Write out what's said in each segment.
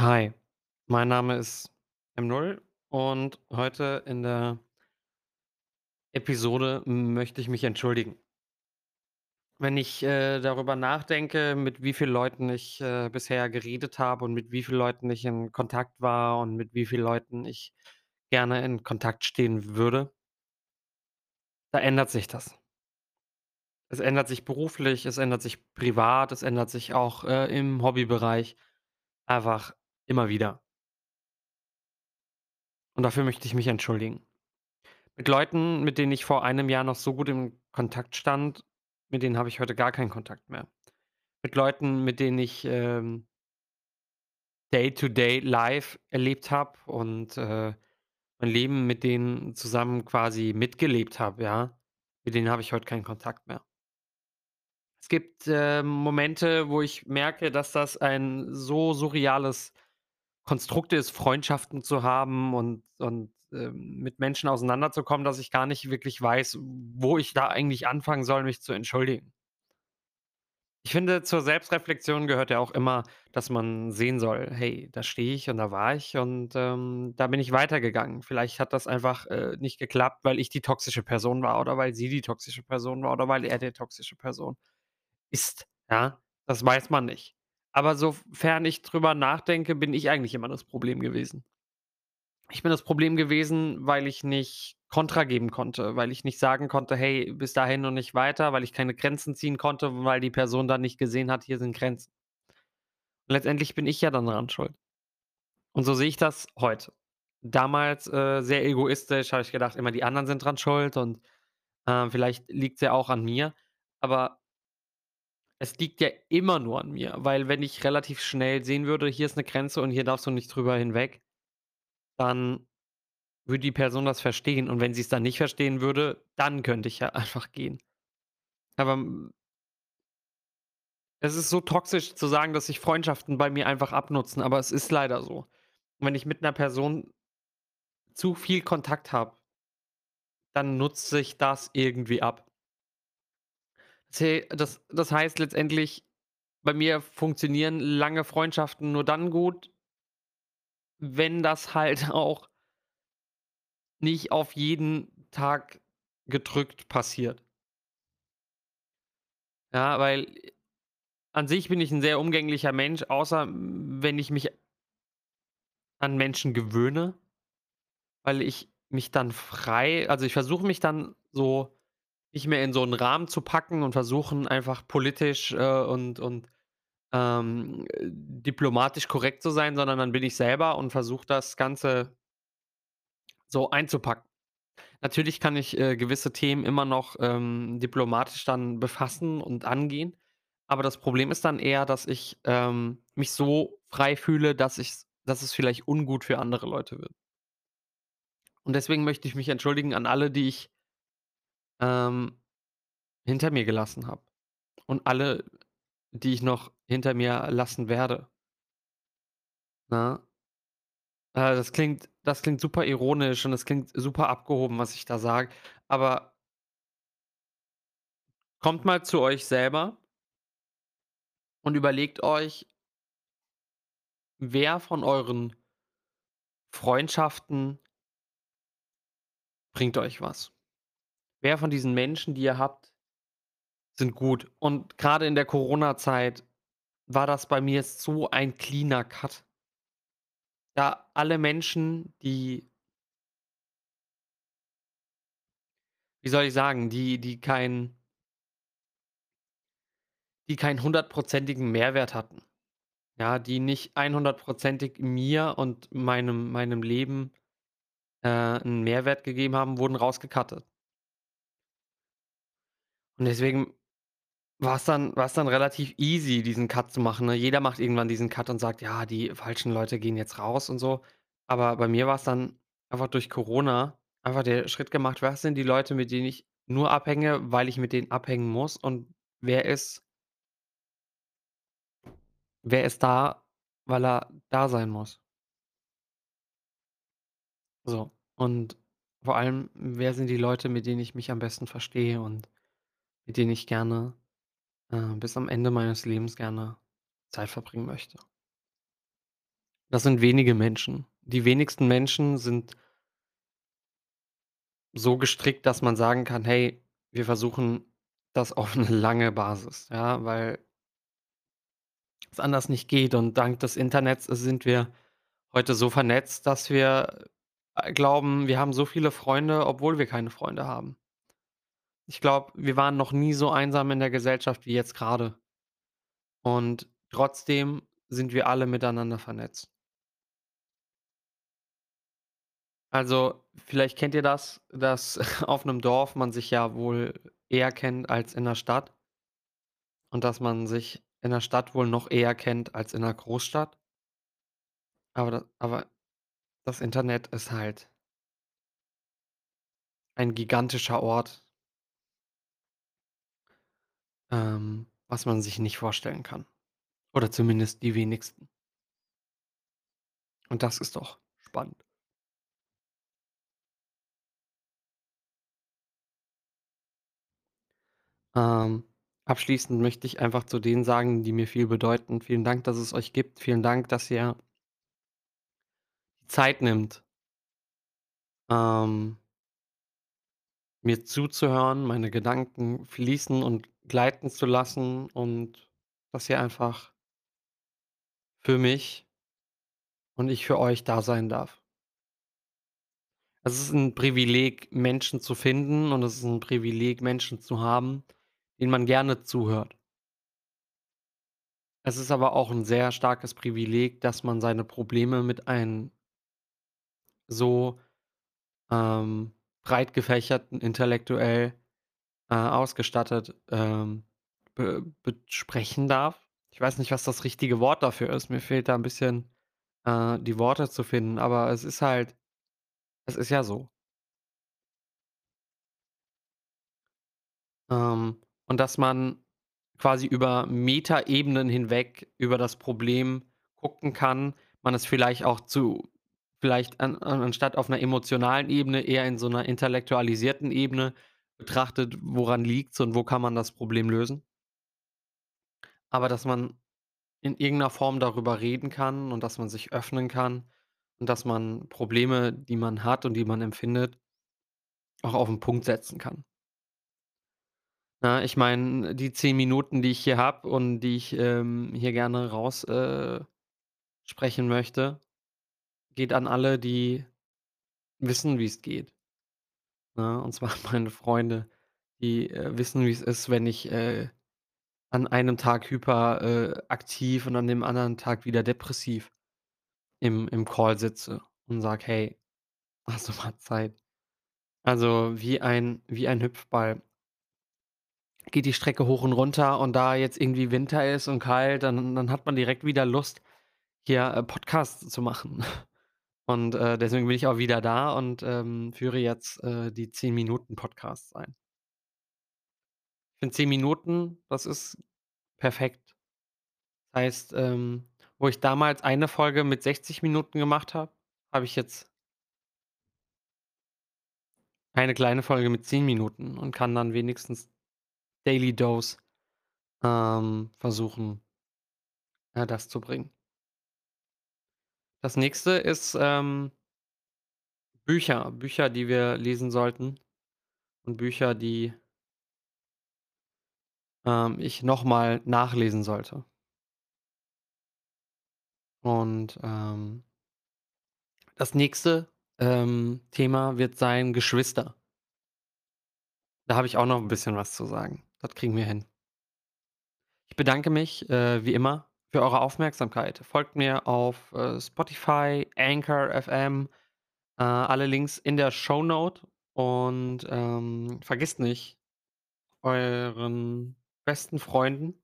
Hi, mein Name ist M0 und heute in der Episode möchte ich mich entschuldigen. Wenn ich, äh, darüber nachdenke, mit wie vielen Leuten ich, äh, bisher geredet habe und mit wie vielen Leuten ich in Kontakt war und mit wie vielen Leuten ich gerne in Kontakt stehen würde da ändert sich das. Es ändert sich beruflich, es ändert sich privat, es ändert sich auch, äh, im Hobbybereich, einfach immer wieder. Und dafür möchte ich mich entschuldigen. Mit Leuten, mit denen ich vor einem Jahr noch so gut im Kontakt stand, mit denen habe ich heute gar keinen Kontakt mehr. Mit Leuten, mit denen ich, ähm Day to day life erlebt habe und, äh, mein Leben mit denen zusammen quasi mitgelebt habe, ja, mit denen habe ich heute keinen Kontakt mehr. Es gibt, ähm, Momente, wo ich merke, dass das ein so surreales Konstrukt ist, Freundschaften zu haben und und, ähm, mit Menschen auseinanderzukommen, dass ich gar nicht wirklich weiß, wo ich da eigentlich anfangen soll, mich zu entschuldigen. Ich finde, zur Selbstreflexion gehört ja auch immer, dass man sehen soll: „Hey, da stehe ich und da war ich und, ähm, da bin ich weitergegangen.“ Vielleicht hat das einfach, äh, nicht geklappt, weil ich die toxische Person war oder weil sie die toxische Person war oder weil er der toxische Person ist, ja? Das weiß man nicht. Aber sofern ich drüber nachdenke, bin ich eigentlich immer das Problem gewesen. Ich bin das Problem gewesen, weil ich nicht Kontra geben konnte, weil ich nicht sagen konnte: „Hey, bis dahin und nicht weiter“, weil ich keine Grenzen ziehen konnte, weil die Person dann nicht gesehen hat: „Hier sind Grenzen.“ Letztendlich bin ich ja dann dran schuld. Und so sehe ich das heute. Damals, äh, sehr egoistisch, habe ich gedacht, immer die anderen sind dran schuld und, ähm, vielleicht liegt's ja auch an mir, aber es liegt ja immer nur an mir, weil wenn ich relativ schnell sehen würde: „Hier ist 'ne Grenze und hier darfst du nicht drüber hinweg“, dann würde die Person das verstehen und wenn sie's dann nicht verstehen würde, dann könnte ich ja einfach gehen. Aber, es ist so toxisch zu sagen, dass sich Freundschaften bei mir einfach abnutzen, aber es ist leider so. Wenn ich mit 'ner Person zu viel Kontakt habe dann nutzt sich das irgendwie ab. Das das heißt letztendlich, bei mir funktionieren lange Freundschaften nur dann gut wenn das halt auch nicht auf jeden Tag gedrückt passiert. Ja, weil, an sich bin ich 'n sehr umgänglicher Mensch, außer, wenn ich mich an Menschen gewöhne weil ich mich dann frei also, ich versuche mich dann so nicht mehr in so 'n Rahmen zu packen und versuchen, einfach politisch, äh, und und, ähm, äh, diplomatisch korrekt zu sein, sondern dann bin ich selber und versuche das Ganze so einzupacken. Natürlich kann ich, äh, gewisse Themen immer noch, ähm, diplomatisch dann befassen und angehen, aber das Problem ist dann eher, dass ich, ähm, mich so frei fühle, dass ich's dass es vielleicht ungut für andere Leute wird. Und deswegen möchte ich mich entschuldigen an alle, die ich ähm, hinter mir gelassen habe und alle, die ich noch hinter mir lassen werde. Ne? Äh, das klingt das klingt super ironisch und das klingt super abgehoben, was ich da sage, aber kommt mal zu euch selber und überlegt euch wer von euren Freundschaften bringt euch was? Wer von diesen Menschen, die ihr habt sind gut? Und grade in der Corona-Zeit war das bei mir so ein cleaner Cut. Da alle Menschen, die wie soll ich sagen, die die kein die keinen hundertprozentigen Mehrwert hatten. Ja, die nicht einhundertprozentig mir und meinem meinem Leben, äh, 'n Mehrwert gegeben haben, wurden rausgecuttet. Und deswegen war's dann war's dann relativ easy, diesen Cut zu machen, ne? Jeder macht irgendwann diesen Cut und sagt: „Ja, die falschen Leute gehen jetzt raus“ und so. Aber bei mir war's dann einfach durch Corona einfach der Schritt gemacht: „Was sind die Leute, mit denen ich nur abhänge, weil ich mit denen abhängen muss und wer ist“ „wer ist da, weil er da sein muss?“ So, und vor allem, wer sind die Leute, mit denen ich mich am besten verstehe und mit denen ich gerne, äh, bis am Ende meines Lebens gerne Zeit verbringen möchte? Das sind wenige Menschen. Die wenigsten Menschen sind so gestrickt, dass man sagen kann: „Hey, wir versuchen das auf 'ne lange Basis“, ja, weil es anders nicht geht und dank des Internets sind wir heute so vernetzt, dass wir, äh, glauben, wir haben so viele Freunde, obwohl wir keine Freunde haben. Ich glaube, wir waren noch nie so einsam in der Gesellschaft wie jetzt grade. Und trotzdem sind wir alle miteinander vernetzt. Also, vielleicht kennt ihr das, dass auf 'nem Dorf man sich ja wohl eher kennt als in der Stadt und dass man sich in der Stadt wohl noch eher kennt als in 'ner Großstadt. Aber da aber das Internet ist halt ein gigantischer Ort ähm, was man sich nicht vorstellen kann. Oder zumindest die wenigsten. Und das ist doch spannend. Ähm, abschließend möchte ich einfach zu denen sagen, die mir viel bedeuten: Vielen Dank, dass es euch gibt. Vielen Dank, dass ihr Zeit nimmt ähm mir zuzuhören, meine Gedanken fließen und gleiten zu lassen und dass ihr einfach für mich und ich für euch da sein darf. Es ist 'n Privileg, Menschen zu finden und es ist 'n Privileg, Menschen zu haben, denen man gerne zuhört. Es ist aber auch 'n sehr starkes Privileg, dass man seine Probleme mit ein so, ähm, breit gefächerten, intellektuell, äh, ausgestattet, ähm, be besprechen darf. Ich weiß nicht, was das richtige Wort dafür ist. Mir fehlt da 'n bisschen, äh, die Worte zu finden, aber es ist halt es ist ja so. Ähm, und dass man quasi über Metaebenen hinweg über das Problem gucken kann, man es vielleicht auch zu vielleicht an an anstatt auf 'ner emotionalen Ebene eher in so 'ner intellektualisierten Ebene betrachtet, woran liegt's und wo kann man das Problem lösen. Aber dass man in irgend 'ner Form darüber reden kann und dass man sich öffnen kann und dass man Probleme, die man hat und die man empfindet auch auf 'n Punkt setzen kann. Ja, ich meine, die 10 Minuten, die ich hier habe und die ich, ähm, hier gerne raus äh, sprechen möchte, geht an alle, die wissen, wie's geht. Ne, und zwar meine Freunde, die, äh, wissen, wie's ist, wenn ich, äh, an einem Tag hyper, äh, aktiv und an dem anderen Tag wieder depressiv im im Call sitze und sage: „Hey, hast du mal Zeit?“ Also, wie ein wie ein Hüpfball. Geht die Strecke hoch und runter und da jetzt irgendwie Winter ist und kalt, dann dann hat man direkt wieder Lust, hier, äh, Podcasts zu machen. Und, äh, deswegen bin ich auch wieder da und, ähm, führe jetzt, äh, die 10 Minuten Podcasts ein. In 10 Minuten, das ist perfekt. Heißt, ähm, wo ich damals eine Folge mit 60 Minuten gemacht habe, habe ich jetzt eine kleine Folge mit 10 Minuten und kann dann wenigstens Daily Dose, ähm, versuchen ja, das zu bringen. Das Nächste ist, ähm Bücher Bücher, die wir lesen sollten und Bücher, die ähm, ich noch mal nachlesen sollte. Und, ähm das nächste, ähm, Thema wird sein Geschwister. Da habe ich auch noch 'n bisschen was zu sagen. Das kriegen wir hin. Ich bedanke mich, äh, wie immer für eure Aufmerksamkeit. Folgt mir auf, äh, Spotify, Anchor FM, äh, alle Links in der Shownote und, ähm, vergisst nicht, euren besten Freunden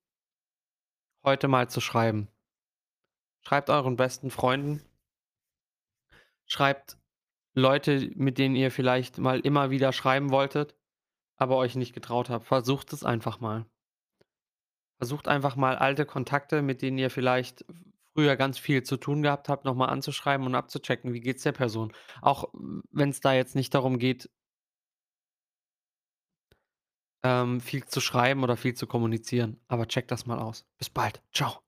heute mal zu schreiben. Schreibt euren besten Freunden schreibt Leute, mit denen ihr vielleicht mal immer wieder schreiben wolltet, aber euch nicht getraut habt. Versucht es einfach mal. Versucht einfach mal alte Kontakte, mit denen ihr vielleicht früher ganz viel zu tun gehabt habt, noch mal anzuschreiben und abzuchecken, wie geht's der Person? Auch w wenn's da jetzt nicht darum geht ähm, viel zu schreiben oder viel zu kommunizieren, aber checkt das mal aus. Bis bald. Tschau.